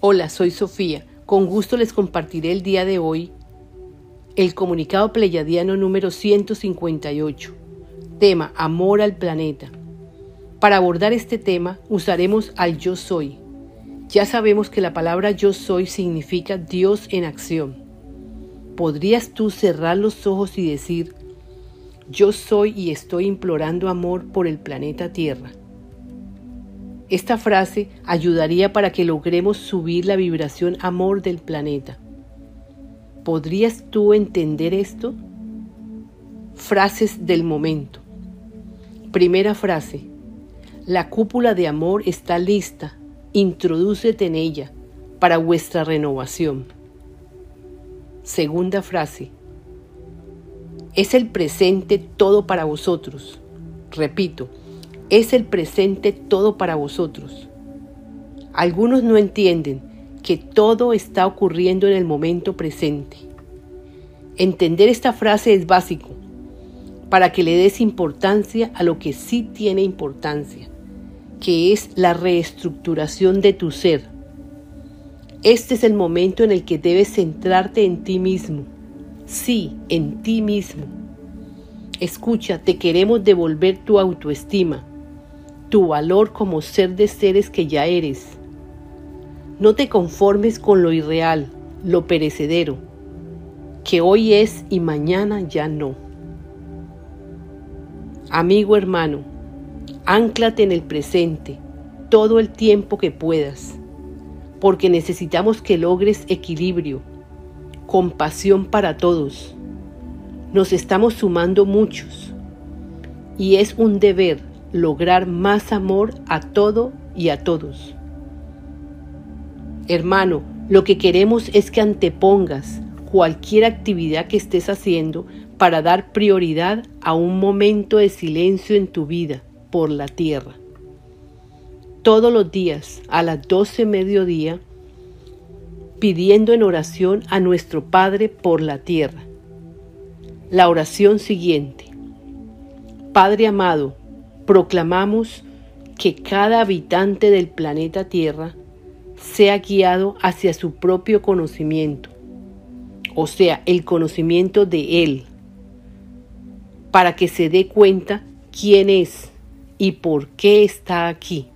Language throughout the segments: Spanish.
Hola, soy Sofía. Con gusto les compartiré el día de hoy el comunicado pleyadiano número 158. Tema Amor al planeta. Para abordar este tema usaremos al yo soy. Ya sabemos que la palabra yo soy significa Dios en acción. ¿Podrías tú cerrar los ojos y decir, yo soy y estoy implorando amor por el planeta Tierra? Esta frase ayudaría para que logremos subir la vibración amor del planeta. ¿Podrías tú entender esto? Frases del momento. Primera frase. La cúpula de amor está lista. Introdúcete en ella para vuestra renovación. Segunda frase. Es el presente todo para vosotros. Repito, es el presente todo para vosotros. Algunos no entienden que todo está ocurriendo en el momento presente. Entender esta frase es básico para que le des importancia a lo que sí tiene importancia que es la reestructuración de tu ser. Este es el momento en el que debes centrarte en ti mismo. Sí, en ti mismo. Escucha, te queremos devolver tu autoestima, tu valor como ser de seres que ya eres. No te conformes con lo irreal, lo perecedero, que hoy es y mañana ya no. Amigo hermano, Ánclate en el presente todo el tiempo que puedas, porque necesitamos que logres equilibrio, compasión para todos. Nos estamos sumando muchos y es un deber lograr más amor a todo y a todos. Hermano, lo que queremos es que antepongas cualquier actividad que estés haciendo para dar prioridad a un momento de silencio en tu vida por la tierra. Todos los días a las doce mediodía, pidiendo en oración a nuestro Padre por la tierra. La oración siguiente. Padre amado, proclamamos que cada habitante del planeta Tierra sea guiado hacia su propio conocimiento, o sea, el conocimiento de Él, para que se dé cuenta quién es, y por qué está aquí.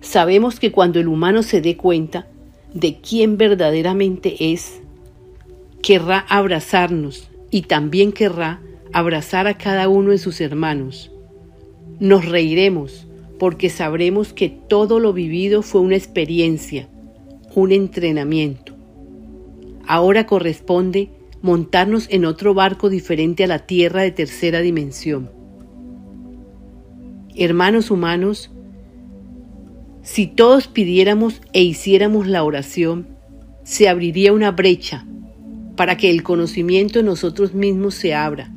Sabemos que cuando el humano se dé cuenta de quién verdaderamente es, querrá abrazarnos y también querrá abrazar a cada uno de sus hermanos. Nos reiremos porque sabremos que todo lo vivido fue una experiencia, un entrenamiento. Ahora corresponde montarnos en otro barco diferente a la Tierra de tercera dimensión hermanos humanos, si todos pidiéramos e hiciéramos la oración, se abriría una brecha para que el conocimiento en nosotros mismos se abra.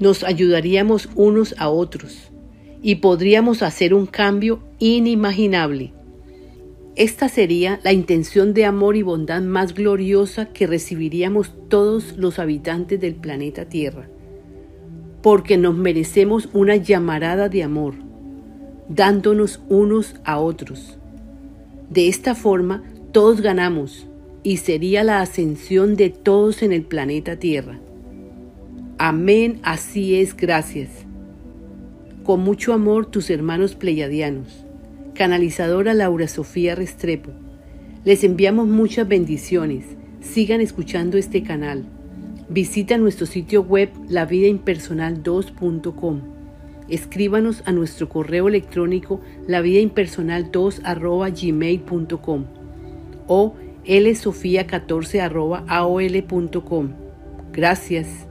Nos ayudaríamos unos a otros y podríamos hacer un cambio inimaginable. Esta sería la intención de amor y bondad más gloriosa que recibiríamos todos los habitantes del planeta Tierra porque nos merecemos una llamarada de amor, dándonos unos a otros. De esta forma, todos ganamos y sería la ascensión de todos en el planeta Tierra. Amén, así es, gracias. Con mucho amor, tus hermanos pleyadianos. Canalizadora Laura Sofía Restrepo. Les enviamos muchas bendiciones. Sigan escuchando este canal. Visita nuestro sitio web lavidaimpersonal2.com. Escríbanos a nuestro correo electrónico lavidaimpersonal2.gmail.com o lsofía14.aol.com. Gracias.